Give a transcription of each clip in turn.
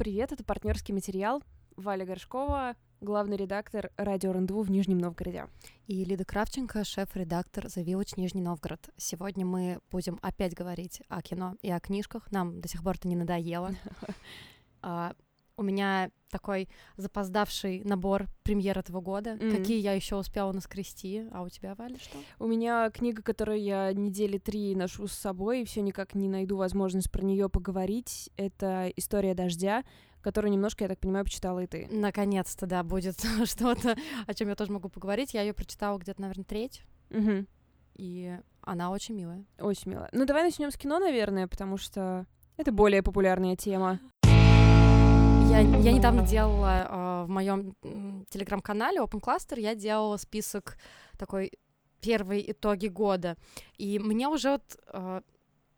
Привет, это партнерский материал. Валя Горшкова, главный редактор радио РНДВ в Нижнем Новгороде. И Лида Кравченко, шеф-редактор The Village Нижний Новгород. Сегодня мы будем опять говорить о кино и о книжках. Нам до сих пор это не надоело. У меня такой запоздавший набор премьер этого года. Mm. Какие я еще успела наскрести? А у тебя, Валя, что? У меня книга, которую я недели три ношу с собой, и все никак не найду возможность про нее поговорить. Это «История дождя», которую немножко, я так понимаю, почитала и ты. Наконец-то, да, будет что-то, о чем я тоже могу поговорить. Я ее прочитала где-то, наверное, треть. Угу. И она очень милая. Очень милая. Ну, давай начнем с кино, наверное, потому что это более популярная тема. Я, я недавно делала э, в моем телеграм-канале Open Cluster, я делала список такой первые итоги года. И мне уже вот э,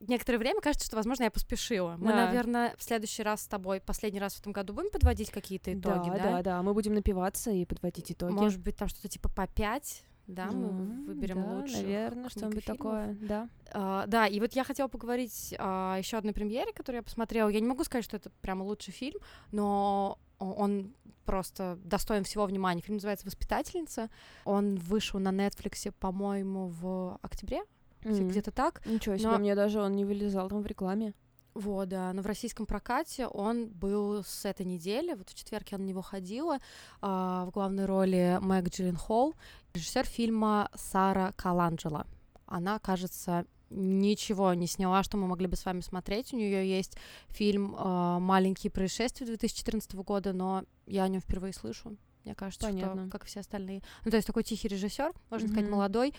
некоторое время кажется, что, возможно, я поспешила. Мы, да. наверное, в следующий раз с тобой, последний раз в этом году будем подводить какие-то итоги, да? Да, да, да. Мы будем напиваться и подводить итоги. Может быть, там что-то типа по пять да, мы mm, выберем да, лучше. Наверное, что-нибудь такое, да. Uh, да, и вот я хотела поговорить о uh, еще одной премьере, которую я посмотрела. Я не могу сказать, что это прямо лучший фильм, но он просто достоин всего внимания. Фильм называется «Воспитательница». Он вышел на Netflix, по-моему, в октябре, mm. где-то так. Ничего себе, но... мне даже он не вылезал там в рекламе. Вот, да, но в российском прокате он был с этой недели, вот в четверг я на него ходила, э, в главной роли Мэг Джилленхол, режиссер фильма Сара Каланджела. Она, кажется, ничего не сняла, что мы могли бы с вами смотреть. У нее есть фильм э, «Маленькие происшествия» 2014 года, но я о нем впервые слышу. Мне кажется, Понятно. что как все остальные. Ну, то есть такой тихий режиссер, можно mm-hmm. сказать, молодой.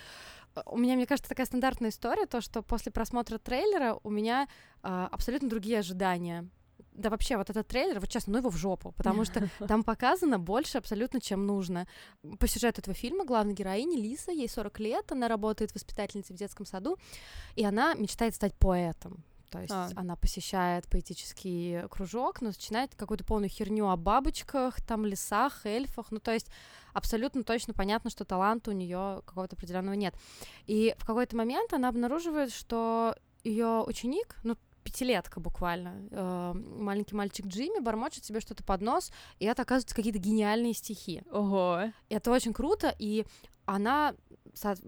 У меня, мне кажется, такая стандартная история, то, что после просмотра трейлера у меня а, абсолютно другие ожидания. Да вообще, вот этот трейлер, вот честно, ну его в жопу, потому что там показано больше абсолютно, чем нужно. По сюжету этого фильма главная героиня Лиса, ей 40 лет, она работает воспитательницей в детском саду, и она мечтает стать поэтом. То есть а. она посещает поэтический кружок, но начинает какую-то полную херню о бабочках, там лесах, эльфах. Ну, то есть абсолютно точно понятно, что таланта у нее какого-то определенного нет. И в какой-то момент она обнаруживает, что ее ученик, ну, пятилетка буквально, э, маленький мальчик Джимми бормочет себе что-то под нос, и это оказывается какие-то гениальные стихи. Ого. Это очень круто, и она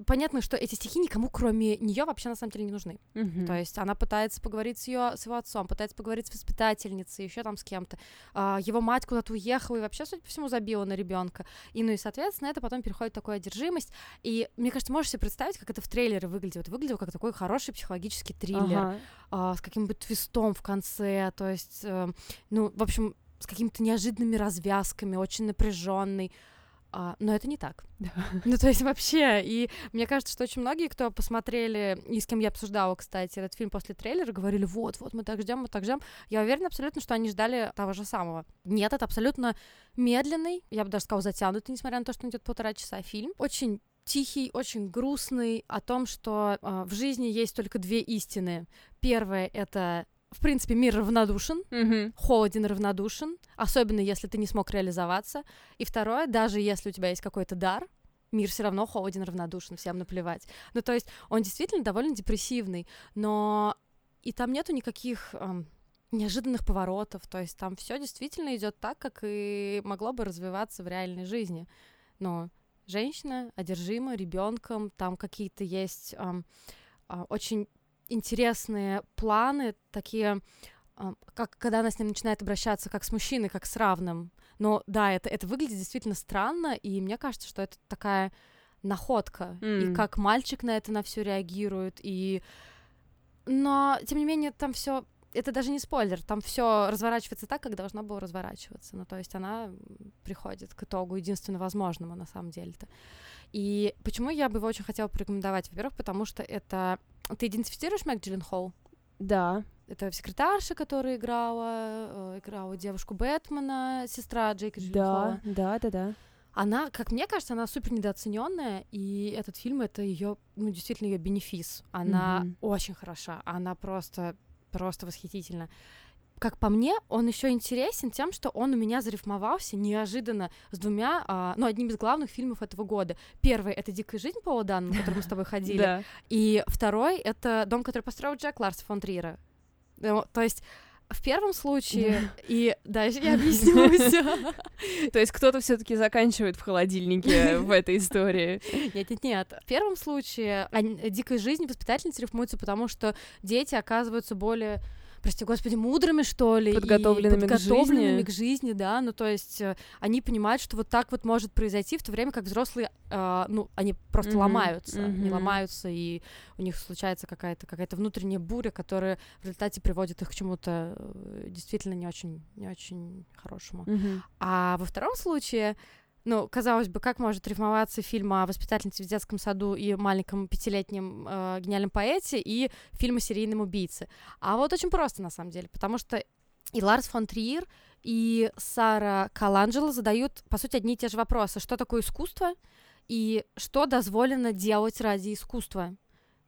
понятно, что эти стихи никому, кроме нее, вообще на самом деле не нужны. Mm-hmm. То есть она пытается поговорить с ее с его отцом, пытается поговорить с воспитательницей, еще там с кем-то. А, его мать куда-то уехала и вообще, судя по всему, забила на ребенка. И ну и, соответственно, это потом переходит в такую одержимость. И мне кажется, можешь себе представить, как это в трейлере выглядело. Это выглядело как такой хороший психологический триллер ага. а, с каким-то твистом в конце. То есть, э, ну, в общем, с какими-то неожиданными развязками, очень напряженный. А, но это не так. ну, то есть вообще, и мне кажется, что очень многие, кто посмотрели, и с кем я обсуждала, кстати, этот фильм после трейлера, говорили, вот, вот, мы так ждем, мы так ждем. Я уверена абсолютно, что они ждали того же самого. Нет, это абсолютно медленный, я бы даже сказала, затянутый, несмотря на то, что он идет полтора часа фильм. Очень тихий, очень грустный, о том, что э, в жизни есть только две истины. Первое — это в принципе, мир равнодушен, mm-hmm. холоден равнодушен, особенно если ты не смог реализоваться. И второе, даже если у тебя есть какой-то дар, мир все равно холоден равнодушен, всем наплевать. Ну, то есть он действительно довольно депрессивный, но и там нету никаких эм, неожиданных поворотов, то есть там все действительно идет так, как и могло бы развиваться в реальной жизни. Но женщина одержима ребенком, там какие-то есть эм, э, очень интересные планы, такие, а, как когда она с ним начинает обращаться как с мужчиной, как с равным. Но да, это, это выглядит действительно странно, и мне кажется, что это такая находка, mm. и как мальчик на это на все реагирует, и но тем не менее там все это даже не спойлер, там все разворачивается так, как должно было разворачиваться. Ну, то есть она приходит к итогу единственно возможному на самом деле-то. И почему я бы его очень хотела порекомендовать? Во-первых, потому что это... Ты идентифицируешь Мэг Джилленхол? Да. Это секретарша, которая играла, э, играла девушку Бэтмена, сестра Джейка Джилленхола. Да, да, да, да. Она, как мне кажется, она супер недооцененная, и этот фильм это ее, ну, действительно ее бенефис. Она mm-hmm. очень хороша, она просто просто восхитительно. Как по мне, он еще интересен тем, что он у меня зарифмовался неожиданно с двумя, а, ну, одним из главных фильмов этого года. Первый — это «Дикая жизнь» Пола Дана, на который мы с тобой ходили. И второй — это «Дом, который построил Джек Ларс фон Триера». Ну, то есть в первом случае, и дальше я объясню. То есть кто-то все таки заканчивает в холодильнике в этой истории. Нет, нет, нет. В первом случае дикой жизни воспитательницы рифмуются, потому что дети оказываются более прости господи, мудрыми, что ли, подготовленными, подготовленными к, жизни. к жизни, да, ну то есть э, они понимают, что вот так вот может произойти, в то время как взрослые, э, ну, они просто mm-hmm. ломаются, mm-hmm. они ломаются, и у них случается какая-то какая-то внутренняя буря, которая в результате приводит их к чему-то э, действительно не очень, не очень хорошему. Mm-hmm. А во втором случае ну, казалось бы, как может рифмоваться фильм о воспитательнице в детском саду и маленьком пятилетнем э, гениальном поэте и фильм о серийном убийце? А вот очень просто, на самом деле, потому что и Ларс фон Триер, и Сара Каланджело задают, по сути, одни и те же вопросы. Что такое искусство и что дозволено делать ради искусства?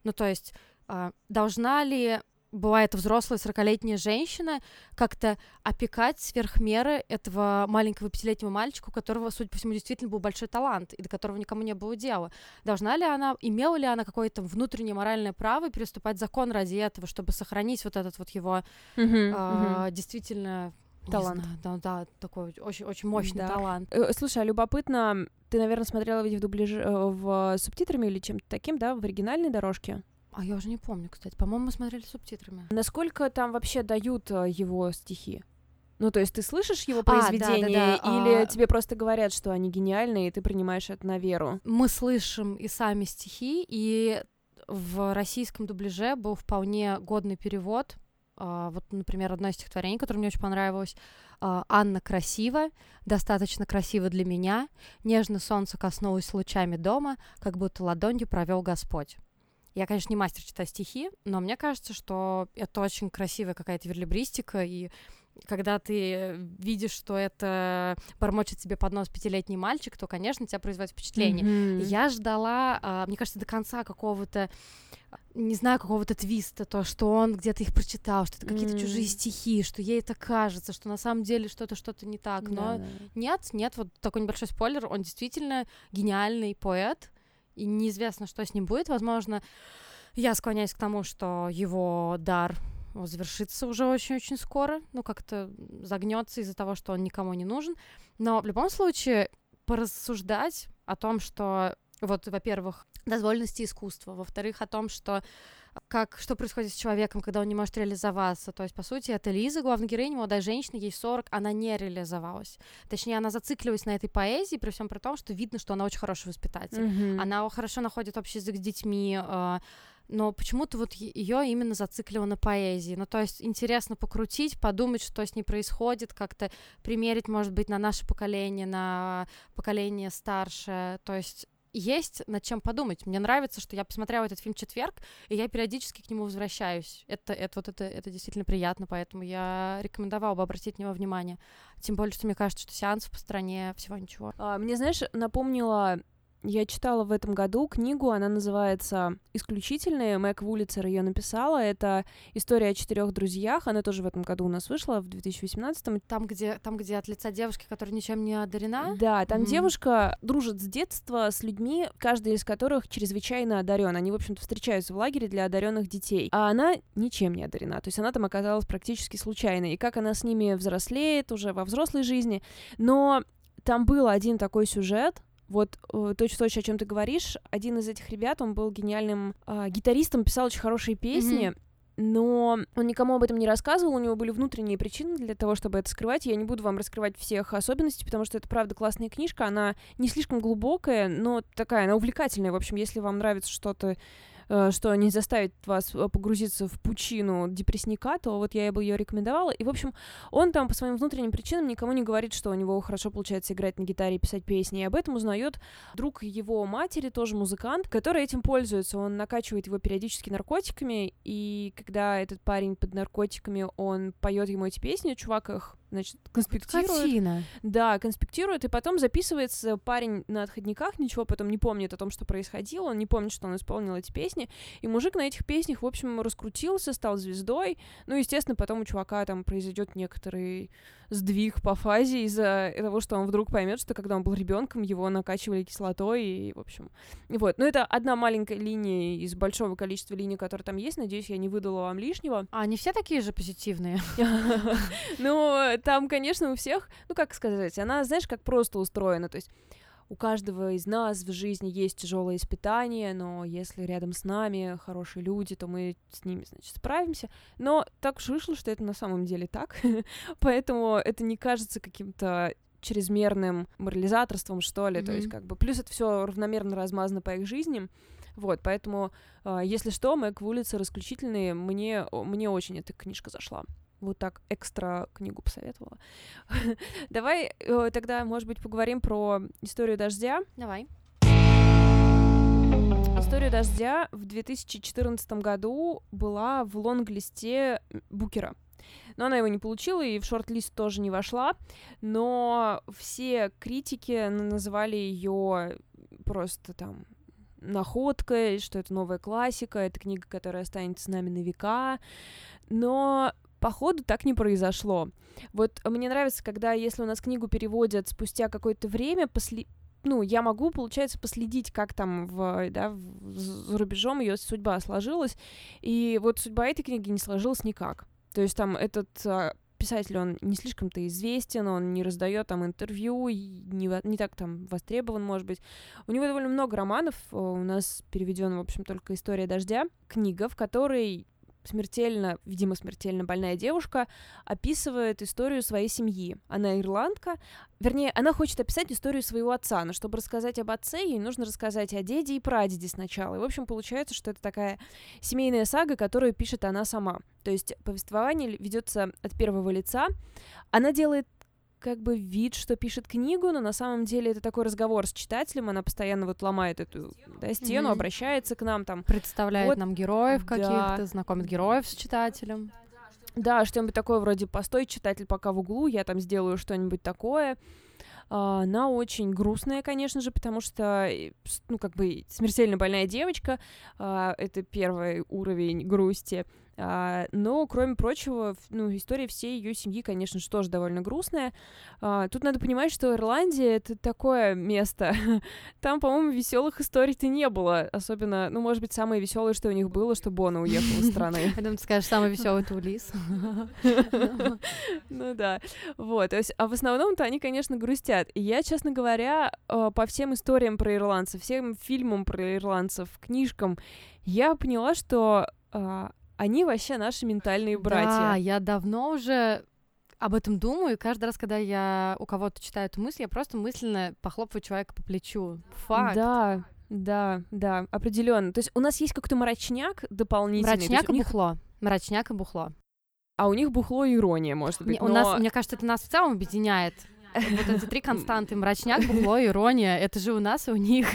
Ну, то есть, э, должна ли бывает взрослая сорокалетняя женщина, как-то опекать сверх меры этого маленького пятилетнего мальчика, у которого, судя по всему, действительно был большой талант, и до которого никому не было дела. Должна ли она, имела ли она какое-то внутреннее моральное право переступать закон ради этого, чтобы сохранить вот этот вот его uh-huh, uh-huh. действительно талант. Знаю, да, да, такой очень, очень мощный да. талант. Э, слушай, а любопытно, ты, наверное, смотрела видео в дубляже, э, в субтитрами или чем-то таким, да, в оригинальной дорожке? А я уже не помню, кстати. По-моему, мы смотрели субтитрами. Насколько там вообще дают э, его стихи? Ну, то есть ты слышишь его произведения, а, да, да, да. или а... тебе просто говорят, что они гениальные, и ты принимаешь это на веру? Мы слышим и сами стихи, и в российском дубляже был вполне годный перевод. Uh, вот, например, одно из стихотворений, которое мне очень понравилось. Uh, «Анна красива, достаточно красива для меня, нежно солнце коснулось лучами дома, как будто ладонью провел Господь». Я, конечно, не мастер читать стихи, но мне кажется, что это очень красивая какая-то верлибристика, и когда ты видишь, что это бормочет себе под нос пятилетний мальчик, то, конечно, тебя производит впечатление. Mm-hmm. Я ждала, а, мне кажется, до конца какого-то, не знаю, какого-то твиста, то, что он где-то их прочитал, что это какие-то mm-hmm. чужие стихи, что ей это кажется, что на самом деле что-то что-то не так. Но yeah. нет, нет, вот такой небольшой спойлер, он действительно гениальный поэт, и неизвестно, что с ним будет. Возможно, я склоняюсь к тому, что его дар завершится уже очень-очень скоро, ну, как-то загнется из-за того, что он никому не нужен. Но в любом случае, порассуждать о том, что вот, во-первых, дозволенности искусства, во-вторых, о том, что как, что происходит с человеком, когда он не может реализоваться. То есть, по сути, это Лиза, главная героиня, молодая женщина, ей 40, она не реализовалась. Точнее, она зациклилась на этой поэзии, при всем при том, что видно, что она очень хороший воспитатель. Mm-hmm. Она хорошо находит общий язык с детьми, э, но почему-то вот ее именно зациклило на поэзии. Ну, то есть интересно покрутить, подумать, что с ней происходит, как-то примерить, может быть, на наше поколение, на поколение старшее. То есть есть над чем подумать. Мне нравится, что я посмотрела этот фильм четверг, и я периодически к нему возвращаюсь. Это, это вот это, это действительно приятно, поэтому я рекомендовала бы обратить на него внимание. Тем более, что мне кажется, что сеансов по стране всего ничего. А, мне, знаешь, напомнила я читала в этом году книгу, она называется «Исключительные». Мэг Вулицер ее написала. Это история о четырех друзьях. Она тоже в этом году у нас вышла, в 2018-м. Там, где, там, где от лица девушки, которая ничем не одарена? Да, там mm-hmm. девушка дружит с детства с людьми, каждый из которых чрезвычайно одарен. Они, в общем-то, встречаются в лагере для одаренных детей. А она ничем не одарена. То есть она там оказалась практически случайно. И как она с ними взрослеет уже во взрослой жизни. Но там был один такой сюжет, вот э, точно-точно, о чем ты говоришь. Один из этих ребят, он был гениальным э, гитаристом, писал очень хорошие песни. Mm-hmm но он никому об этом не рассказывал, у него были внутренние причины для того, чтобы это скрывать. Я не буду вам раскрывать всех особенностей, потому что это, правда, классная книжка, она не слишком глубокая, но такая, она увлекательная. В общем, если вам нравится что-то что не заставит вас э, погрузиться в пучину депрессника, то вот я бы ее рекомендовала. И, в общем, он там по своим внутренним причинам никому не говорит, что у него хорошо получается играть на гитаре и писать песни. И об этом узнает друг его матери, тоже музыкант, который этим пользуется. Он накачивает его периодически наркотиками, и когда этот парень под наркотиками, он поет ему эти песни, чувак их значит, конспектирует. Картина. Да, конспектирует, и потом записывается парень на отходниках, ничего потом не помнит о том, что происходило, он не помнит, что он исполнил эти песни, и мужик на этих песнях, в общем, раскрутился, стал звездой, ну, естественно, потом у чувака там произойдет некоторый сдвиг по фазе из-за того, что он вдруг поймет, что когда он был ребенком, его накачивали кислотой, и, в общем, вот. Но это одна маленькая линия из большого количества линий, которые там есть, надеюсь, я не выдала вам лишнего. А они все такие же позитивные? Ну, там, конечно, у всех, ну, как сказать, она, знаешь, как просто устроена, то есть у каждого из нас в жизни есть тяжелые испытания, но если рядом с нами хорошие люди, то мы с ними, значит, справимся. Но так уж вышло, что это на самом деле так, поэтому это не кажется каким-то чрезмерным морализаторством, что ли, mm-hmm. то есть как бы плюс это все равномерно размазано по их жизням, вот, поэтому, э, если что, Мэг Вулицы расключительные, мне, мне очень эта книжка зашла вот так экстра книгу посоветовала. Давай э, тогда, может быть, поговорим про историю дождя. Давай. История дождя в 2014 году была в лонг-листе Букера. Но она его не получила и в шорт-лист тоже не вошла. Но все критики называли ее просто там находкой, что это новая классика, это книга, которая останется с нами на века. Но Походу, так не произошло. Вот мне нравится, когда, если у нас книгу переводят спустя какое-то время, после ну, я могу, получается, последить, как там в, да, в, за рубежом ее судьба сложилась. И вот судьба этой книги не сложилась никак. То есть там этот а, писатель, он не слишком-то известен, он не раздает там интервью, не, не так там востребован, может быть. У него довольно много романов, у нас переведен, в общем, только «История дождя», книга, в которой смертельно, видимо, смертельно больная девушка описывает историю своей семьи. Она ирландка, вернее, она хочет описать историю своего отца, но чтобы рассказать об отце, ей нужно рассказать о деде и прадеде сначала. И, в общем, получается, что это такая семейная сага, которую пишет она сама. То есть повествование ведется от первого лица. Она делает как бы вид, что пишет книгу, но на самом деле это такой разговор с читателем, она постоянно вот ломает эту да, стену, mm-hmm. обращается к нам там. Представляет вот, нам героев каких-то, да. знакомит героев с читателем. Да, что-нибудь такое вроде «постой, читатель пока в углу, я там сделаю что-нибудь такое». Uh, она очень грустная, конечно же, потому что, ну, как бы, смертельно больная девочка, uh, это первый уровень грусти, а, но, кроме прочего, ну, история всей ее семьи, конечно же, тоже довольно грустная. А, тут надо понимать, что Ирландия — это такое место. Там, по-моему, веселых историй-то не было. Особенно, ну, может быть, самое веселое, что у них было, что Бона уехала из страны. Я думаю, ты скажешь, самый веселый Тулис. Ну да. Вот. А в основном-то они, конечно, грустят. И я, честно говоря, а, по всем историям про ирландцев, всем фильмам про ирландцев, книжкам, я поняла, что они вообще наши ментальные братья. Да, я давно уже об этом думаю, и каждый раз, когда я у кого-то читаю эту мысль, я просто мысленно похлопываю человека по плечу. Факт. Да, да, да, определенно. То есть у нас есть какой-то мрачняк дополнительный. Мрачняк и них... бухло. Мрачняк и бухло. А у них бухло и ирония, может быть. Не, но... У нас, мне кажется, это нас в целом объединяет. Вот эти три константы. Мрачняк, бухло, ирония. Это же у нас и у них.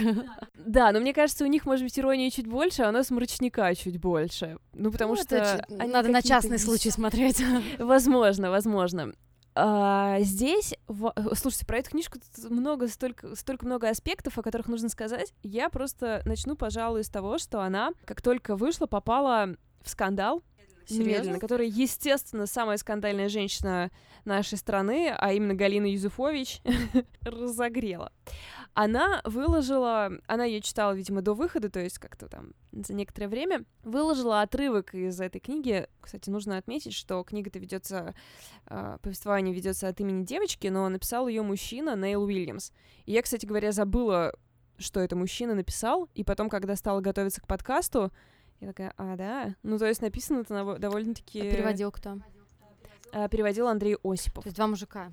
Да, но мне кажется, у них, может быть, иронии чуть больше, а у нас мрачника чуть больше. Ну, потому ну, что... Надо на частный случай смотреть. Возможно, возможно. А, здесь, в... слушайте, про эту книжку много, столько, столько много аспектов, о которых нужно сказать. Я просто начну, пожалуй, с того, что она, как только вышла, попала в скандал Серьезно? которая, естественно, самая скандальная женщина нашей страны, а именно Галина Юзуфович, разогрела. Она выложила, она ее читала, видимо, до выхода, то есть как-то там за некоторое время, выложила отрывок из этой книги. Кстати, нужно отметить, что книга-то ведется, э, повествование ведется от имени девочки, но написал ее мужчина Нейл Уильямс. И я, кстати говоря, забыла, что это мужчина написал, и потом, когда стала готовиться к подкасту, я такая, а, да? Ну, то есть написано это довольно-таки... А переводил кто? А, переводил Андрей Осипов. То есть два мужика.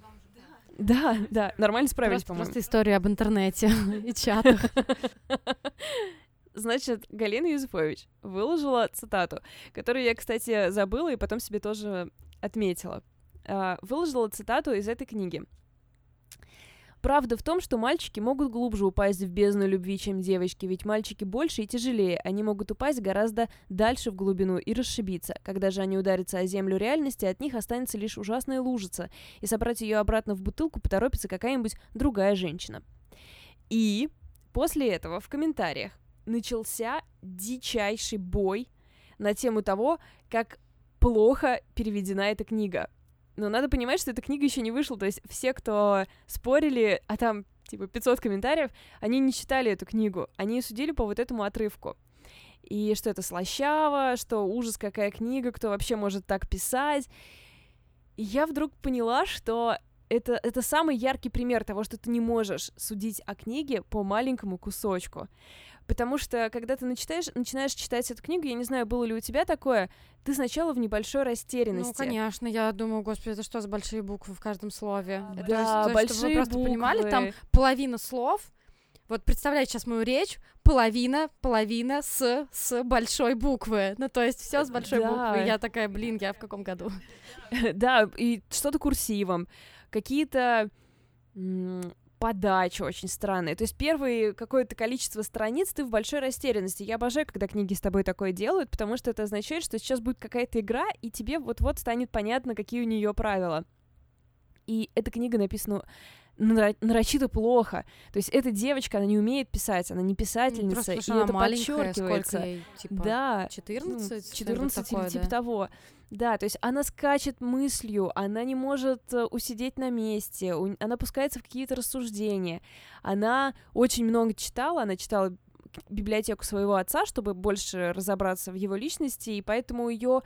Да, да, нормально справились, по-моему. Просто история об интернете и чатах. Значит, Галина Юзефович выложила цитату, которую я, кстати, забыла и потом себе тоже отметила. А, выложила цитату из этой книги. Правда в том, что мальчики могут глубже упасть в бездну любви, чем девочки, ведь мальчики больше и тяжелее, они могут упасть гораздо дальше в глубину и расшибиться. Когда же они ударятся о землю реальности, от них останется лишь ужасная лужица, и собрать ее обратно в бутылку поторопится какая-нибудь другая женщина. И после этого в комментариях начался дичайший бой на тему того, как плохо переведена эта книга. Но надо понимать, что эта книга еще не вышла, то есть все, кто спорили, а там типа 500 комментариев, они не читали эту книгу, они судили по вот этому отрывку. И что это слащаво, что ужас, какая книга, кто вообще может так писать. И я вдруг поняла, что это, это самый яркий пример того, что ты не можешь судить о книге по маленькому кусочку. Потому что, когда ты начинаешь, начинаешь читать эту книгу, я не знаю, было ли у тебя такое, ты сначала в небольшой растерянности. Ну, конечно, я думаю, господи, это что за большие буквы в каждом слове? Да, это, большие чтобы вы просто буквы. понимали, там половина слов, вот представляете сейчас мою речь, половина, половина с, с большой буквы. Ну, то есть все с большой Да. буквы. Я такая, блин, я в каком году? Да, и что-то курсивом, какие-то подачи очень странные. То есть первые какое-то количество страниц ты в большой растерянности. Я обожаю, когда книги с тобой такое делают, потому что это означает, что сейчас будет какая-то игра, и тебе вот-вот станет понятно, какие у нее правила. И эта книга написана нарочито плохо. То есть эта девочка, она не умеет писать, она не писательница, Просто и она это подчеркивается. ей, типа, Да, 14? ну, что-нибудь 14 такое, или типа да? того. Да, то есть она скачет мыслью, она не может э, усидеть на месте, у- она пускается в какие-то рассуждения. Она очень много читала, она читала библиотеку своего отца, чтобы больше разобраться в его личности, и поэтому ее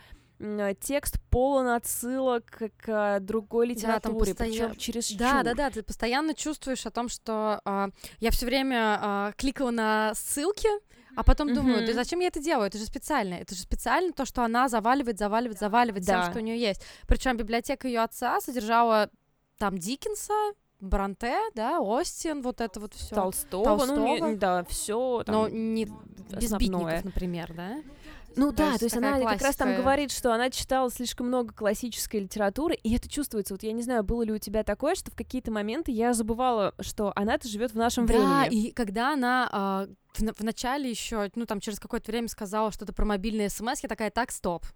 текст полон отсылок к, другой Да, литературе, постоянно- причем через Да, да, да, ты постоянно чувствуешь о том, что а, я все время а, кликала на ссылки, а потом думаю, да зачем я это делаю? Это же специально. Это же специально то, что она заваливает, заваливает, заваливает Да. что у нее есть. Причем библиотека ее отца содержала там Диккенса, Бранте, да, Остин, вот это вот все. Толстого, ну, не- Толстого. да, все. Но не без битников, например, да? Ну да, то есть она как раз там классика. говорит, что она читала слишком много классической литературы, и это чувствуется. Вот я не знаю, было ли у тебя такое, что в какие-то моменты я забывала, что она-то живет в нашем Да, времени. и когда она а, в, в начале еще, ну там через какое-то время сказала что-то про мобильные смс, я такая, так, стоп.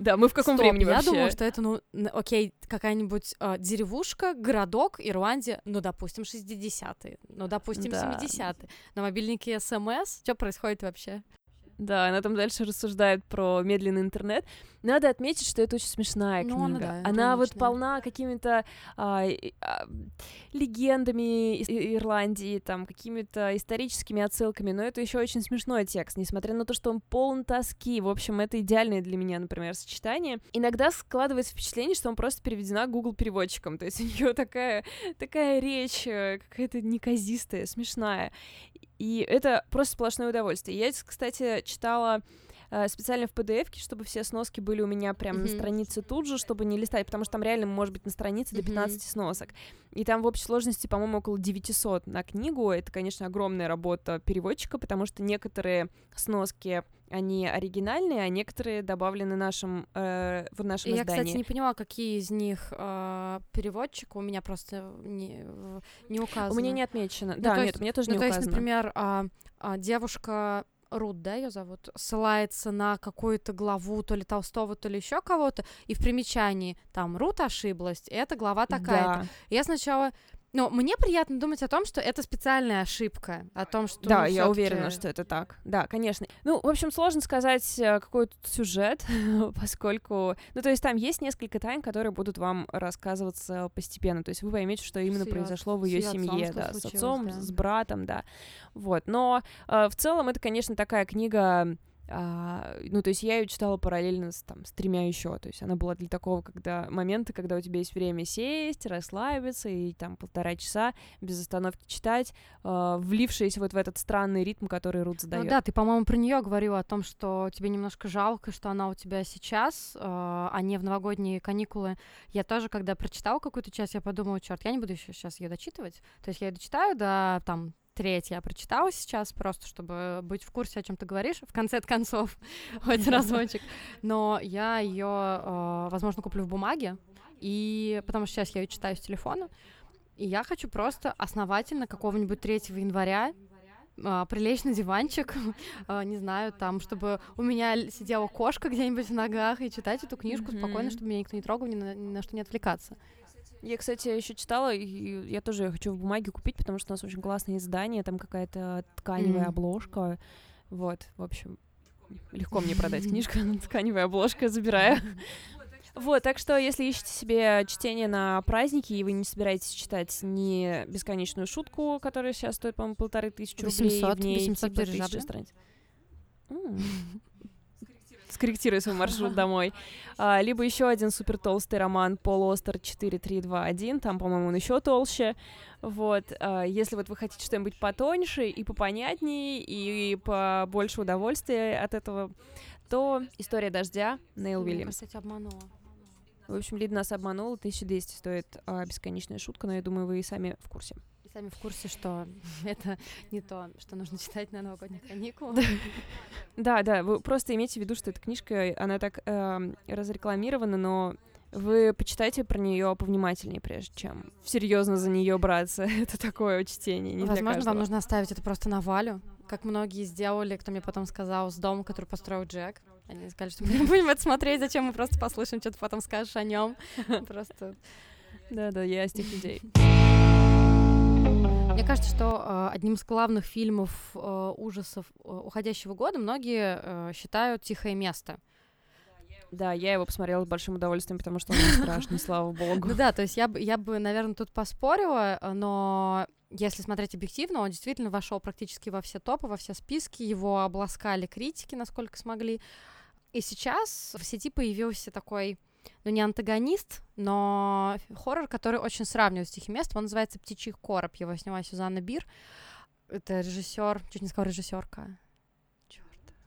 Да, мы в каком Стоп, времени я вообще? думала, что это, ну, окей, какая-нибудь а, деревушка, городок, Ирландия, ну, допустим, 60-е, ну, допустим, Да. 70-е. На мобильнике СМС, что происходит вообще? Да, она там дальше рассуждает про медленный интернет. Надо отметить, что это очень смешная Ну, книга. она, да, она вот полна какими-то а, а, легендами Ирландии, там какими-то историческими отсылками, но это еще очень смешной текст, несмотря на то, что он полон тоски. В общем, это идеальное для меня, например, сочетание. Иногда складывается впечатление, что он просто переведена Google переводчиком, то есть у нее такая такая речь э, какая-то неказистая, смешная. И это просто сплошное удовольствие. Я, кстати, читала э, специально в PDF, чтобы все сноски были у меня прямо на Мгм. странице тут же, чтобы не листать, потому что там реально может быть на странице до Мгм. 15 сносок. И там в общей сложности, по-моему, около 900 на книгу. Это, конечно, огромная работа переводчика, потому что некоторые сноски, они оригинальные, а некоторые добавлены нашим, э, в нашем Я, издании. кстати, не поняла, какие из них а, переводчик, у меня просто не, не указано. У меня не отмечено. Ну, да, то нет, есть- у меня тоже Ну, не то есть, указано. например, а, а, девушка Рут, да, ее зовут, ссылается на какую-то главу то ли Толстого, то ли еще кого-то, и в примечании там Рут ошиблась, и эта глава такая-то. Да. Я сначала... Ну, мне приятно думать о том, что это специальная ошибка, о том, что... Да, я уверена, что это так. Да, конечно. Ну, в общем, сложно сказать, э, какой тут сюжет, поскольку... Ну, то есть там есть несколько тайн, которые будут вам рассказываться постепенно. То есть вы поймете, что именно С произошло в ее семье, да, с отцом, да. с братом, да. Вот. Но э, в целом это, конечно, такая книга... а, ну, то есть я ее читала параллельно с, там, с тремя еще. То есть она была для такого когда, момента, когда у тебя есть время сесть, расслабиться и там полтора часа без остановки читать, э, влившись вот в этот странный ритм, который Рут задает. Ну да, ты, по-моему, про нее говорила о том, что тебе немножко жалко, что она у тебя сейчас, э, а не в новогодние каникулы. Я тоже, когда прочитала какую-то часть, я подумала, черт, я не буду еще сейчас ее дочитывать. То есть я ее дочитаю до там треть я прочитала сейчас, просто чтобы быть в курсе, о чем ты говоришь, в конце концов, хоть разочек. Но я ее, возможно, куплю в бумаге, и потому что сейчас я ее читаю с телефона. И я хочу просто основательно какого-нибудь 3 января а, прилечь на диванчик, а, не знаю, там, чтобы у меня сидела кошка где-нибудь в ногах и читать эту книжку mm-hmm. спокойно, чтобы меня никто не трогал, ни на, ни на что не отвлекаться. Я, кстати, еще читала, и я тоже хочу в бумаге купить, потому что у нас очень классное издание, там какая-то тканевая mm. обложка. Вот, в общем, легко мне продать книжку, тканевая обложка, забираю. Вот, так что, если ищете себе чтение на праздники, и вы не собираетесь читать не бесконечную шутку, которая сейчас стоит, по-моему, полторы тысячи рублей, 800, в ней 800 типа тысяча страниц. Скорректируй свой маршрут домой. А, либо еще один супер толстый роман Пол Остер 4321, там, по-моему, он еще толще. Вот, а, если вот вы хотите что-нибудь потоньше и попонятнее, и побольше удовольствия от этого, то «История дождя» Нейл Уильямс. кстати, обманула. В общем, Лид нас обманул, 1200 стоит а, бесконечная шутка, но я думаю, вы и сами в курсе. Сами в курсе, что это не то, что нужно читать на новогодних каникулах. Да, да, вы просто имейте в виду, что эта книжка, она так э, разрекламирована, но вы почитайте про нее повнимательнее, прежде чем серьезно за нее браться. это такое чтение. Не Возможно, вам нужно оставить это просто на Валю, как многие сделали, кто мне потом сказал, с домом, который построил Джек. Они сказали, что мы не будем это смотреть, зачем мы просто послушаем, что ты потом скажешь о нем. Просто. Да-да, я из тех людей. Мне кажется, что э, одним из главных фильмов э, ужасов э, уходящего года многие считают «Тихое место». Да, я его посмотрела с большим удовольствием, потому что он не страшный, слава богу. Ну да, то есть я бы, я бы, наверное, тут поспорила, но если смотреть объективно, он действительно вошел практически во все топы, во все списки, его обласкали критики, насколько смогли. И сейчас в сети появился такой, ну не антагонист, но хоррор, который очень сравнивает с «Тихим местом». Он называется «Птичий короб». Его сняла Сюзанна Бир. Это режиссер, чуть не сказала режиссерка,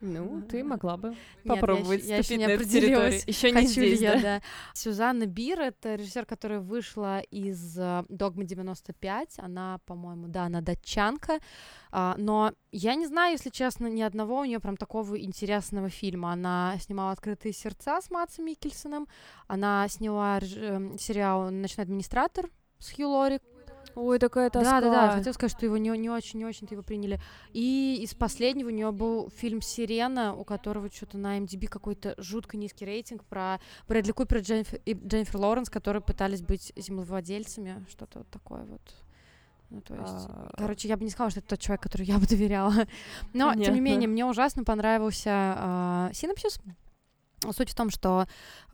ну, ты могла бы попробовать я, еще, я еще не определилась. Еще не здесь, я, да? да. Сюзанна Бир — это режиссер, которая вышла из uh, «Догмы 95». Она, по-моему, да, она датчанка. Uh, но я не знаю, если честно, ни одного у нее прям такого интересного фильма. Она снимала «Открытые сердца» с Матсом Микельсоном. Она сняла э, сериал «Ночной администратор» с Хью Лори, Ой, такая тоска. Да, да, да. Хотела сказать, что его не, не очень, не очень-то его приняли. И из последнего у него был фильм «Сирена», у которого что-то на MDB какой-то жутко низкий рейтинг про Брэдли Купер и Дженнифер, и Дженнифер Лоуренс, которые пытались быть землевладельцами, что-то вот такое вот. Ну, то есть, а... короче, я бы не сказала, что это тот человек, который я бы доверяла. Но, Понятно. тем не менее, мне ужасно понравился э, синопсис. Суть в том, что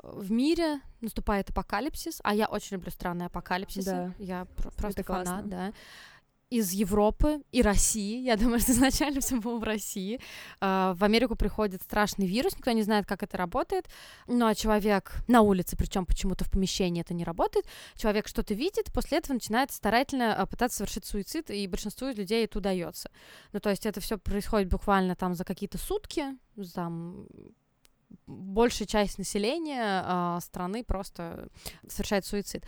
в мире наступает апокалипсис, а я очень люблю странные апокалипсисы. Да. Я пр- просто Это фанат, классно. да. Из Европы и России. Я думаю, что изначально все было в России. Uh, в Америку приходит страшный вирус, никто не знает, как это работает. Ну а человек на улице, причем почему-то в помещении это не работает, человек что-то видит, после этого начинает старательно uh, пытаться совершить суицид, и большинству людей это удается. Ну, то есть это все происходит буквально там за какие-то сутки, там большая часть населения э, страны просто совершает суицид.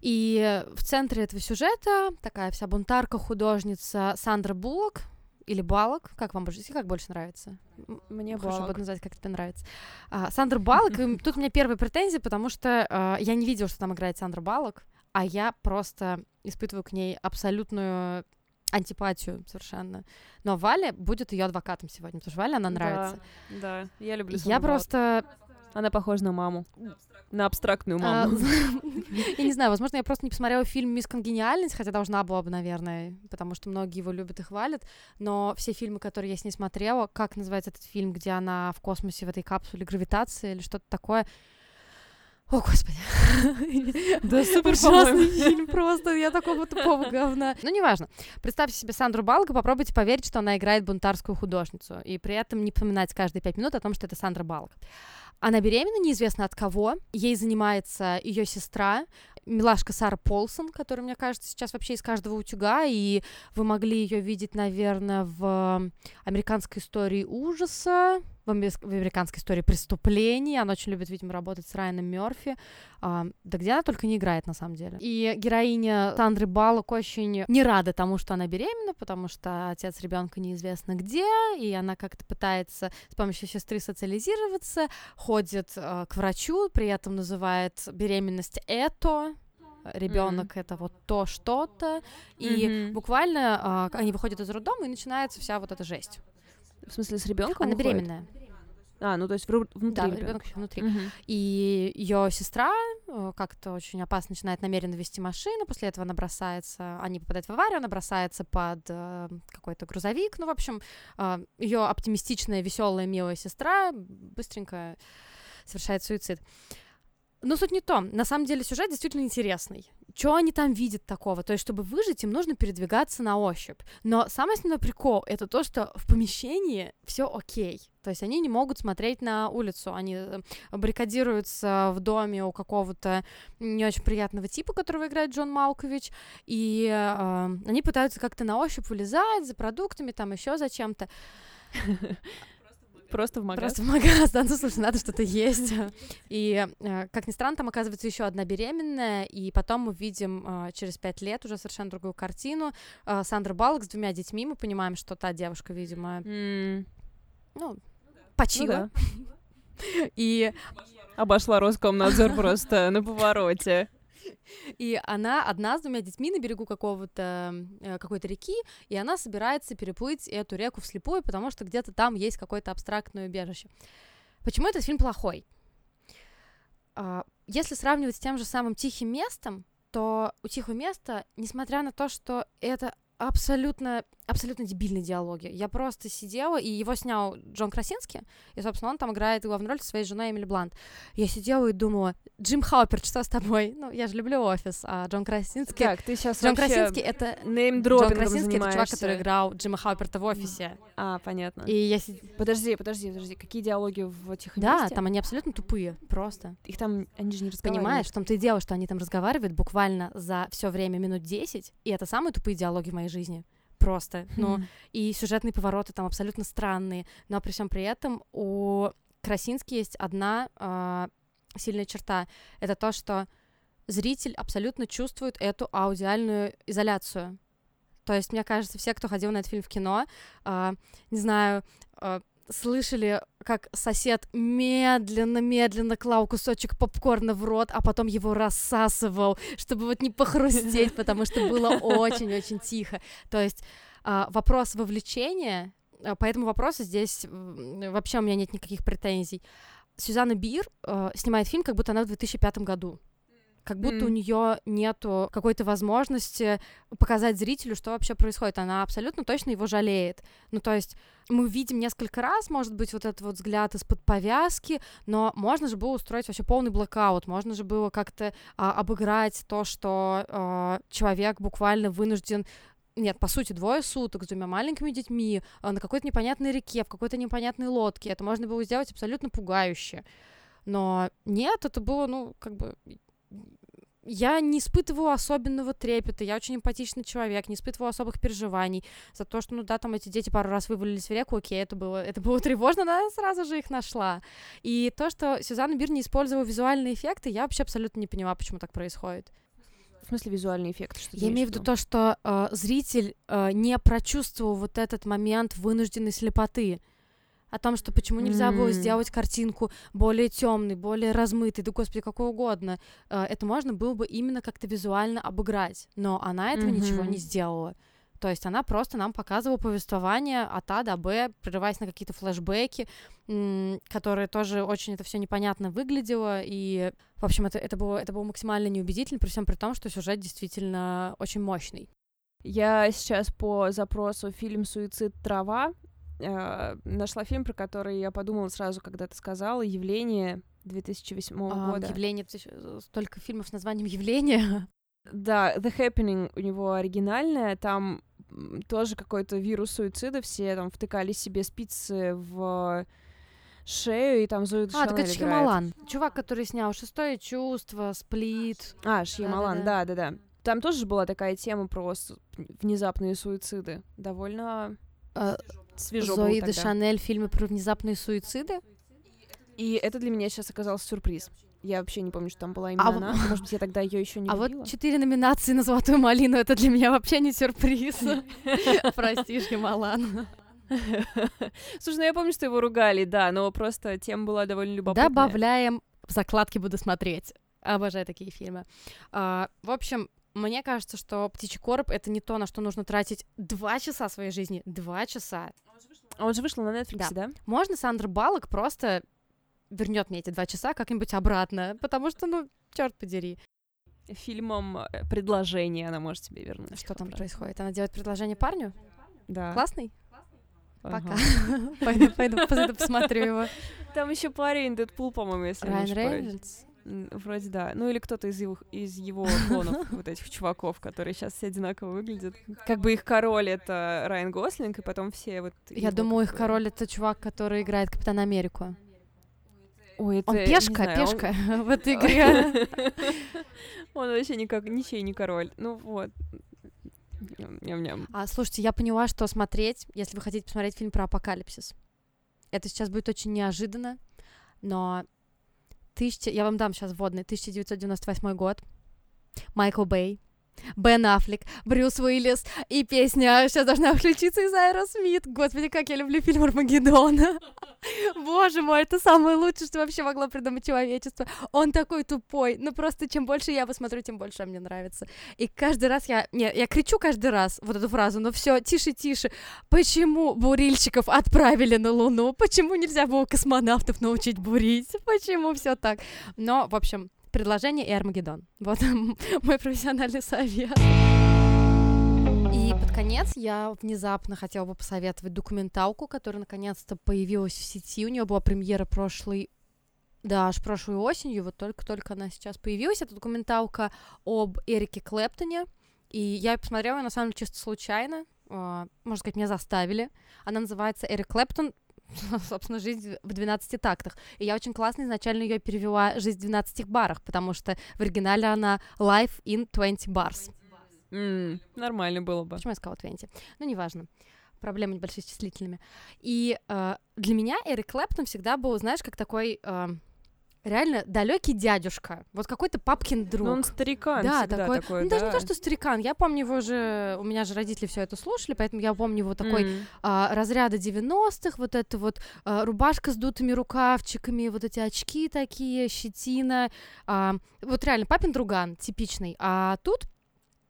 И в центре этого сюжета такая вся бунтарка, художница Сандра Буллок, или Балок, как вам больше, как больше нравится? Мне Хорошо будет назвать, как тебе нравится. А, Сандра Балок, тут у меня первые претензии, потому что а, я не видела, что там играет Сандра Балок, а я просто испытываю к ней абсолютную антипатию совершенно. Но Валя будет ее адвокатом сегодня, потому что Валя она нравится. Да, да. я люблю. Я просто она похожа на маму. На абстрактную а, маму. Я не знаю, возможно, я просто не посмотрела фильм «Мисс Конгениальность», хотя должна была бы, наверное, потому что многие его любят и хвалят, но все фильмы, которые я с ней смотрела, как называется этот фильм, где она в космосе в этой капсуле гравитации или что-то такое, о, господи. Да супер ужасный фильм просто, я такого тупого говна. Ну, неважно. Представьте себе Сандру Балга, попробуйте поверить, что она играет бунтарскую художницу, и при этом не поминать каждые пять минут о том, что это Сандра Балк. Она беременна, неизвестно от кого. Ей занимается ее сестра, милашка Сара Полсон, которая, мне кажется, сейчас вообще из каждого утюга, и вы могли ее видеть, наверное, в американской истории ужаса, в, американской истории преступлений. Она очень любит, видимо, работать с Райаном Мерфи. А, да где она только не играет, на самом деле. И героиня Сандры Балок очень не рада тому, что она беременна, потому что отец ребенка неизвестно где, и она как-то пытается с помощью сестры социализироваться, ходит э, к врачу, при этом называет беременность это, ребенок это вот то что-то, и Мгм. буквально а, они выходят из роддома и начинается вся вот эта жесть. В смысле, с ребенком? Она беременная. А, ну то есть внутри Да, ребенок еще внутри. Мгм. И ее сестра э, как-то очень опасно начинает намеренно вести машину, после этого она бросается, они попадают в аварию, она бросается под э, какой-то грузовик, ну, в общем, ее оптимистичная, веселая, милая сестра быстренько совершает суицид. Но суть не в том. На самом деле сюжет действительно интересный. Что они там видят такого? То есть, чтобы выжить, им нужно передвигаться на ощупь. Но самый основной прикол — это то, что в помещении все окей. То есть они не могут смотреть на улицу. Они э, баррикадируются в доме у какого-то не очень приятного типа, которого играет Джон Малкович, и э, они пытаются как-то на ощупь вылезать за продуктами, там еще за чем-то. Просто в магаз. Просто в магаз, да, ну слушай, надо что-то есть. И, э, как ни странно, там оказывается еще одна беременная, и потом мы видим э, через пять лет уже совершенно другую картину. Э, Сандра Баллок с двумя детьми, мы понимаем, что та девушка, видимо, ну, ну почила. да. И Обошла Роскомнадзор просто на повороте. И она одна с двумя детьми на берегу какого-то э, какой-то реки, и она собирается переплыть эту реку вслепую, потому что где-то там есть какое-то абстрактное убежище. Почему этот фильм плохой? А, Если сравнивать с тем же самым тихим местом, то у тихого места, несмотря на то, что это абсолютно, абсолютно дебильные диалоги. Я просто сидела, и его снял Джон Красинский, и, собственно, он там играет главную роль со своей женой Эмили Блант. Я сидела и думала, Джим Хауперт, что с тобой? Ну, я же люблю офис, а Джон Красинский... Так, ты сейчас Джон Красинский — это... Джон Красинский — это чувак, который играл Джима Хауперта в офисе. А, понятно. И я сид- Подожди, подожди, подожди. Какие диалоги в этих Да, месте? там они абсолютно тупые, просто. Их там, они же не разговаривают. Понимаешь, в том-то и дело, что они там разговаривают буквально за все время минут 10, и это самые тупые диалоги в моей жизни. Просто. Ну, Хм. и сюжетные повороты там абсолютно странные, но при всем при этом у Красински есть одна а, сильная черта. Это то, что зритель абсолютно чувствует эту аудиальную изоляцию. То есть, мне кажется, все, кто ходил на этот фильм в кино, а, не знаю, а, слышали, как сосед медленно-медленно клал кусочек попкорна в рот, а потом его рассасывал, чтобы вот не похрустеть, потому что было очень-очень тихо. То есть а, вопрос вовлечения, а, по этому вопросу здесь вообще у меня нет никаких претензий. Сюзанна Бир э, снимает фильм, как будто она в 2005 году. Как будто у М. нее нету какой-то возможности показать зрителю, что вообще происходит. Она абсолютно точно его жалеет. Ну, то есть мы видим несколько раз, может быть, вот этот вот взгляд из-под повязки, но можно же было устроить вообще полный блокаут, можно же было как-то а, обыграть то, что а, человек буквально вынужден нет, по сути, двое суток с двумя маленькими детьми а, на какой-то непонятной реке, в какой-то непонятной лодке. Это можно было сделать абсолютно пугающе. Но нет, это было, ну, как бы... Я не испытываю особенного трепета, я очень эмпатичный человек, не испытываю особых переживаний за то, что, ну да, там эти дети пару раз вывалились в реку, окей, это было, это было тревожно, но я сразу же их нашла. И то, что Сюзанна Бир не использовала визуальные эффекты, я вообще абсолютно не поняла, почему так происходит. В смысле визуальный эффект? Что Я имею в виду то, что э, зритель э, не прочувствовал вот этот момент вынужденной слепоты. О том, что почему нельзя было М. сделать картинку более темной, более размытой, да господи, какой угодно. Э, это можно было бы именно как-то визуально обыграть. Но она этого ничего Мгм. не сделала. То есть она просто нам показывала повествование от А до Б, прерываясь на какие-то флешбеки, которые тоже очень это все непонятно выглядело. И, в общем, это, это, было, это было максимально неубедительно, при всем при том, что сюжет действительно очень мощный. Я сейчас по запросу фильм «Суицид. Трава» э, нашла фильм, про который я подумала сразу, когда ты сказала, «Явление» 2008 А, года. Явление, э, столько фильмов с названием «Явление». Да, The Happening у него оригинальная, там тоже какой-то вирус суицида, все там втыкали себе спицы в шею, и там Зои А, так это. Шьямалан. Чувак, который снял «Шестое чувство», «Сплит». А, Шьямалан, Да-да-да. Там тоже была такая тема про внезапные суициды. Довольно Э, свежо было Зои де тогда. Шанель, фильмы про внезапные суициды. И это для меня сейчас оказался сюрприз. Я вообще не помню, что там была именно А она. Может быть, я тогда ее еще не А любила. вот четыре номинации на «Золотую малину» — это для меня вообще не сюрприз. Прости, Шьямалан. Слушай, ну я помню, что его ругали, да, но просто тема была довольно любопытная. Добавляем в закладки буду смотреть. Обожаю такие фильмы. А, в общем, мне кажется, что «Птичий короб» — это не то, на что нужно тратить два часа своей жизни. Два часа. А он же вышел на Netflix, да? да? Можно Сандра Балок просто вернет мне эти два часа как-нибудь обратно, потому что, ну, черт подери. Фильмом э, предложение она может тебе вернуть. Что там происходит? Она делает предложение парню? Да. Классный? Пока. пойду, пойду, пойду посмотрю его. Там еще парень Дэдпул, по-моему, если Райан Рейнольдс? Вроде да. Ну или кто-то из его, из его клонов, вот этих чуваков, которые сейчас все одинаково выглядят. Как бы их король — это Райан Гослинг, и потом все вот... Я думаю, их король — это чувак, который играет Капитана Америку. Ой, это, он пешка, знаю, пешка он... в этой игре. Он вообще никак, ничей не король. Ну вот. Ням-ням. А, слушайте, я поняла, что смотреть, если вы хотите посмотреть фильм про апокалипсис. Это сейчас будет очень неожиданно, но тысяча... я вам дам сейчас вводный, 1998 год, Майкл Бэй, Бен Аффлек, Брюс Уиллис и песня сейчас должна включиться из Аэросмит. Господи, как я люблю фильм Армагеддон. Боже мой, это самое лучшее, что вообще могло придумать человечество. Он такой тупой. Ну просто чем больше я посмотрю, тем больше он мне нравится. И каждый раз я... Не, я кричу каждый раз вот эту фразу, но все тише, тише. Почему бурильщиков отправили на Луну? Почему нельзя было космонавтов научить бурить? Почему все так? Но, в общем, предложение и Армагеддон. Вот мой профессиональный совет. И под конец я внезапно хотела бы посоветовать документалку, которая наконец-то появилась в сети. У нее была премьера прошлой да, аж прошлой осенью, вот только-только она сейчас появилась. Это документалка об Эрике Клэптоне. И я ее посмотрела, на самом деле, чисто случайно. Uh, можно сказать, меня заставили. Она называется Эрик Клэптон собственно, жизнь в 12 тактах. И я очень классно изначально ее перевела «Жизнь в 12 барах», потому что в оригинале она «Life in 20 bars». Mm, нормально было бы. Почему я сказала 20? Ну, неважно. Проблемы небольшие с числительными. И э, для меня Эрик Клэптон всегда был, знаешь, как такой... Э, реально далекий дядюшка, вот какой-то папкин друг. Ну, он старикан да, такой, такой ну, да. даже не то, что старикан, я помню его же, у меня же родители все это слушали, поэтому я помню его такой mm. а, разряда 90-х, вот это вот а, рубашка с дутыми рукавчиками, вот эти очки такие, щетина, а, вот реально папин друган типичный, а тут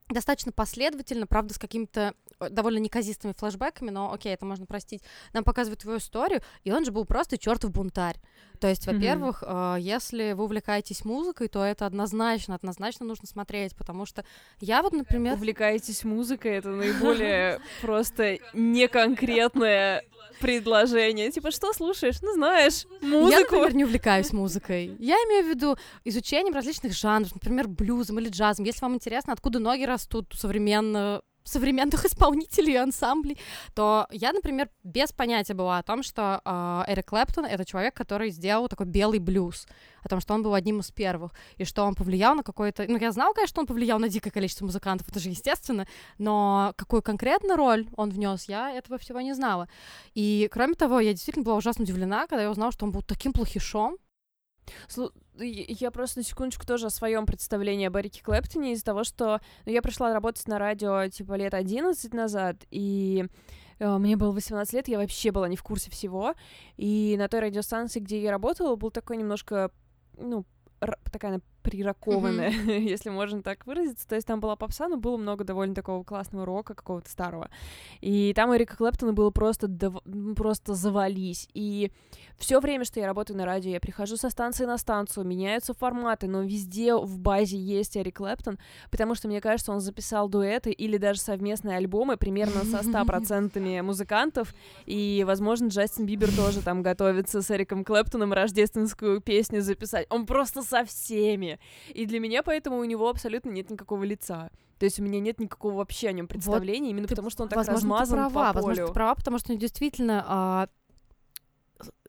достаточно последовательно, правда, с какими-то э, довольно неказистыми флэшбэками, но окей, это можно простить. Нам показывают твою историю, и он же был просто чертов бунтарь. То есть, во-первых, mm-hmm. э, если вы увлекаетесь музыкой, то это однозначно, однозначно нужно смотреть, потому что я вот, например... Увлекаетесь музыкой, это наиболее просто неконкретное предложение. Типа, что слушаешь? Ну, знаешь, музыку. Я, например, не увлекаюсь музыкой. Я имею в виду изучением различных жанров, например, блюзом или джазом. Если вам интересно, откуда ноги растут современно современных исполнителей и ансамблей, то я, например, без понятия была о том, что э, Эрик Клэптон — это человек, который сделал такой белый блюз, о том, что он был одним из первых, и что он повлиял на какой-то... Ну, я знала, конечно, что он повлиял на дикое количество музыкантов, это же естественно, но какую конкретно роль он внес, я этого всего не знала. И, кроме того, я действительно была ужасно удивлена, когда я узнала, что он был таким плохишом, я просто на секундочку тоже о своем представлении об Эрике Клэптоне из-за того, что ну, я пришла работать на радио типа лет 11 назад, и э, мне было 18 лет, я вообще была не в курсе всего, и на той радиостанции, где я работала, был такой немножко, ну, такая приракованная, mm-hmm. если можно так выразиться. То есть там была попса, но было много довольно такого классного рока, какого-то старого. И там Эрика Клэптона было просто, дов... просто завались. И все время, что я работаю на радио, я прихожу со станции на станцию, меняются форматы, но везде в базе есть Эрик Клэптон, потому что, мне кажется, он записал дуэты или даже совместные альбомы примерно со 100% музыкантов, и, возможно, Джастин Бибер тоже там готовится с Эриком Клэптоном рождественскую песню записать. Он просто со всеми. И для меня поэтому у него абсолютно нет никакого лица. То есть у меня нет никакого вообще о нем представления, вот именно ты, потому что он так возможно, размазан ты права, по полю. Возможно, ты права, потому что действительно а,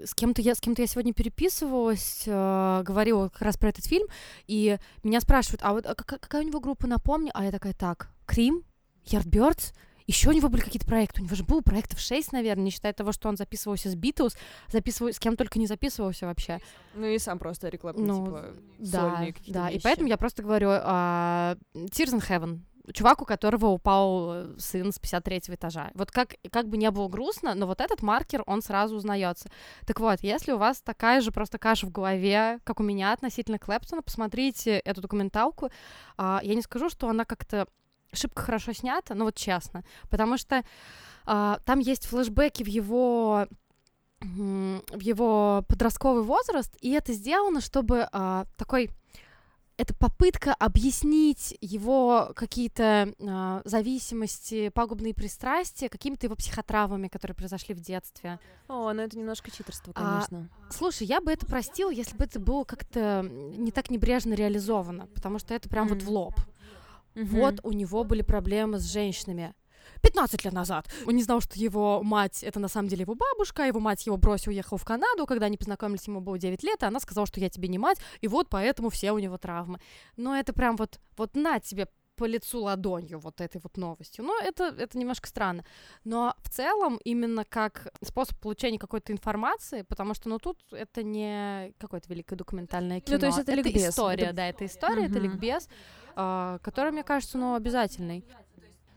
с кем-то я с кем-то я сегодня переписывалась, э, говорила как раз про этот фильм, и меня спрашивают, а вот а какая, какая у него группа, напомни? А я такая, так, Крим, Yardbirds, еще у него были какие-то проекты, у него же был проектов 6, наверное, не считая того, что он записывался с Битлз, записывал, с кем только не записывался вообще. Ну и сам просто реклама, ну, типа, да, да, вещи. и поэтому я просто говорю, uh, Tears in Heaven, чувак, у которого упал э, сын с 53 этажа. Вот как, как бы не было грустно, но вот этот маркер, он сразу узнается. Так вот, если у вас такая же просто каша в голове, как у меня относительно Клэптона, посмотрите эту документалку. А, я не скажу, что она как-то шибко хорошо снята, но вот честно, потому что а, там есть флешбеки в его в его подростковый возраст, и это сделано, чтобы а, такой это попытка объяснить его какие-то э, зависимости, пагубные пристрастия какими-то его психотравмами, которые произошли в детстве. О, ну это немножко читерство, конечно. А, слушай, я бы это простила, если бы это было как-то не так небрежно реализовано, потому что это прям mm. вот в лоб. Mm-hmm. Вот у него были проблемы с женщинами. 15 лет назад. Он не знал, что его мать — это на самом деле его бабушка, его мать его бросила, уехала в Канаду, когда они познакомились, ему было 9 лет, и она сказала, что я тебе не мать, и вот поэтому все у него травмы. Но это прям вот, вот на тебе по лицу ладонью вот этой вот новостью. Но это, это немножко странно. Но в целом именно как способ получения какой-то информации, потому что, ну, тут это не какое-то великое документальное кино. Ну, то есть это, это история, это... да, это история, uh-huh. это ликбез, э, который, мне кажется, ну, обязательный.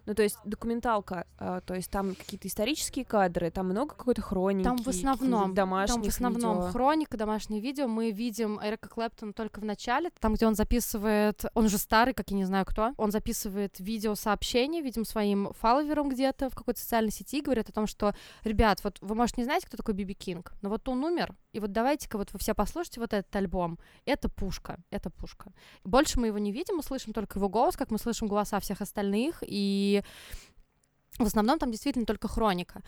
Ну, то есть документалка, э, то есть там какие-то исторические кадры, там много какой-то хроники. Там в основном Там в основном видео. хроника, домашние видео. Мы видим Эрика Клэптона только в начале, там, где он записывает, он же старый, как я не знаю кто, он записывает видео сообщения, видим, своим фолловерам где-то в какой-то социальной сети, говорит о том, что, ребят, вот вы, может, не знаете, кто такой Биби Кинг, но вот он умер, и вот давайте-ка вот вы все послушайте вот этот альбом. Это пушка, это пушка. Больше мы его не видим, мы слышим только его голос, как мы слышим голоса всех остальных, и в основном там действительно только хроника.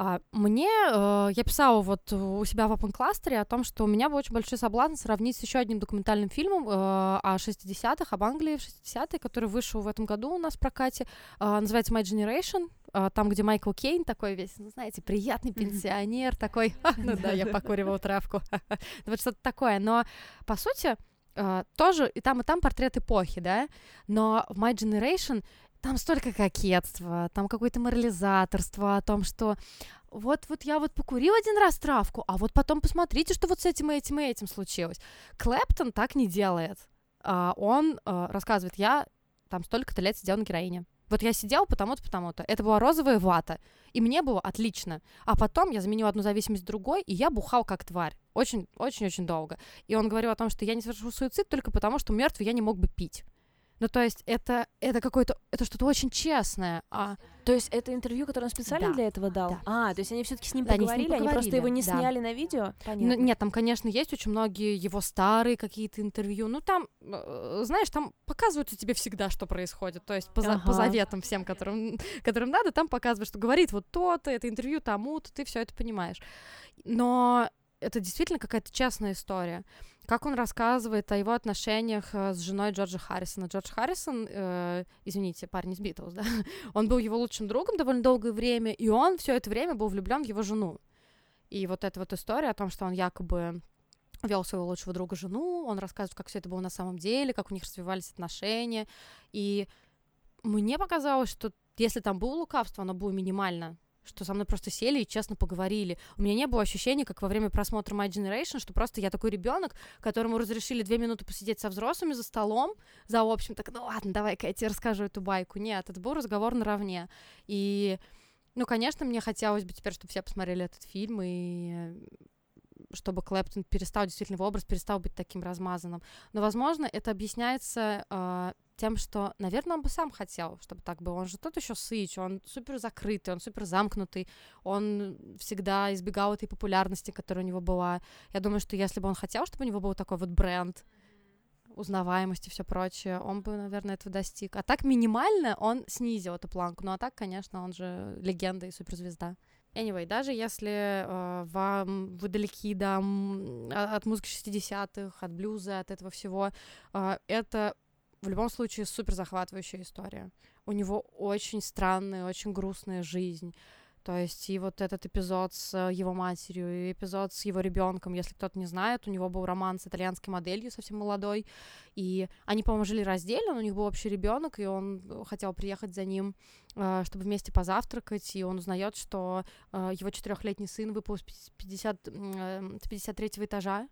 А, мне, э, я писала вот у себя в Open Cluster о том, что у меня был очень большой соблазн сравнить с еще одним документальным фильмом э, о 60-х, об Англии в 60-е, который вышел в этом году у нас в прокате, э, называется My Generation, э, там, где Майкл Кейн такой весь, ну, знаете, приятный пенсионер, такой, ну да, я покуривал травку, вот что-то такое, но, по сути, тоже и там, и там портрет эпохи, да, но в My Generation там столько кокетства, там какое-то морализаторство о том, что вот, вот я вот покурил один раз травку, а вот потом посмотрите, что вот с этим и этим и этим случилось. Клэптон так не делает. А, он а, рассказывает, я там столько-то лет сидел на героине. Вот я сидел потому-то, потому-то. Это была розовая вата. И мне было отлично. А потом я заменил одну зависимость другой, и я бухал как тварь. Очень-очень-очень долго. И он говорил о том, что я не совершил суицид только потому, что мертвый я не мог бы пить. Ну, то есть это, это какое-то, это что-то очень честное. А... То есть это интервью, которое он специально да. для этого дал? Да. А, то есть они все-таки с ним да, поговорили, они, с ним поговорили, они просто его не да. сняли на видео? Понятно. Ну, нет, там, конечно, есть очень многие его старые какие-то интервью. Ну, там, э, знаешь, там показывают тебе всегда, что происходит. То есть по, ага. по заветам всем, которым, которым надо, там показывают, что говорит вот то-то, это интервью тому-то, ты все это понимаешь. Но это действительно какая-то частная история как он рассказывает о его отношениях э, с женой Джорджа Харрисона. Джордж Харрисон, э, извините, парень из Битлз, да, он был его лучшим другом довольно долгое время, и он все это время был влюблен в его жену. И вот эта вот история о том, что он якобы вел своего лучшего друга жену, он рассказывает, как все это было на самом деле, как у них развивались отношения. И мне показалось, что если там было лукавство, оно было минимально что со мной просто сели и честно поговорили. У меня не было ощущения, как во время просмотра My Generation, что просто я такой ребенок, которому разрешили две минуты посидеть со взрослыми за столом, за общим, так, ну ладно, давай-ка я тебе расскажу эту байку. Нет, это был разговор наравне. И, ну, конечно, мне хотелось бы теперь, чтобы все посмотрели этот фильм и чтобы Клэптон перестал действительно его образ перестал быть таким размазанным. Но, возможно, это объясняется э, тем, что, наверное, он бы сам хотел, чтобы так было. Он же тот еще сыч, он супер закрытый, он супер замкнутый, он всегда избегал этой популярности, которая у него была. Я думаю, что если бы он хотел, чтобы у него был такой вот бренд, узнаваемость и все прочее, он бы, наверное, этого достиг. А так минимально он снизил эту планку. Ну а так, конечно, он же легенда и суперзвезда. Anyway, даже если э, вам вы далеки да, от музыки 60-х, от блюза, от этого всего, э, это в любом случае супер захватывающая история. У него очень странная, очень грустная жизнь. То есть и вот этот эпизод с э, его матерью, и эпизод с его ребенком, если кто-то не знает, у него был роман с итальянской моделью совсем молодой, и они, по-моему, жили раздельно, у них был общий ребенок, и он хотел приехать за ним, э, чтобы вместе позавтракать, и он узнает, что э, его четырехлетний сын выпал с 50, 53 этажа,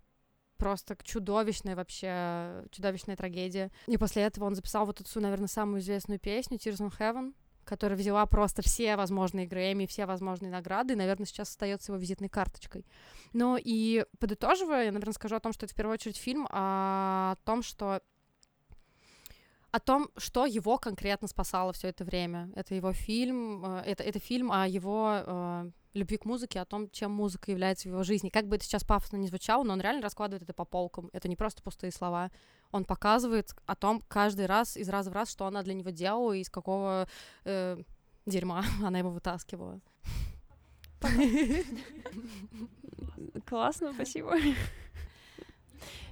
просто чудовищная вообще, чудовищная трагедия. И после этого он записал вот эту, наверное, самую известную песню Tears on Heaven, которая взяла просто все возможные Грэмми, все возможные награды, и, наверное, сейчас остается его визитной карточкой. Ну и подытоживая, я, наверное, скажу о том, что это в первую очередь фильм о том, что о том, что его конкретно спасало все это время. Это его фильм, э, это, это фильм о его э, любви к музыке, о том, чем музыка является в его жизни. Как бы это сейчас пафосно не звучало, но он реально раскладывает это по полкам. Это не просто пустые слова. Он показывает о том каждый раз, из раза в раз, что она для него делала и из какого э, дерьма она его вытаскивала. Классно, спасибо.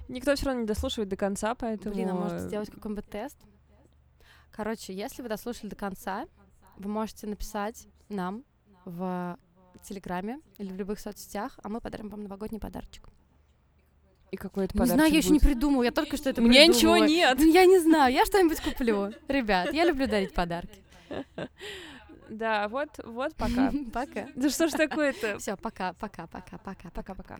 Никто все равно не дослушивает до конца, поэтому... Блин, а может сделать какой-нибудь тест? Короче, если вы дослушали до конца, вы можете написать нам в Телеграме или в любых соцсетях, а мы подарим вам новогодний подарочек. И какой это Не знаю, я еще не придумала, я только что это У меня ничего нет. Ну, Я не знаю, я что-нибудь куплю. Ребят, я люблю дарить подарки. Да, вот, вот пока. Пока. Да что ж такое-то? Все, пока, пока, пока, пока, пока. Пока-пока.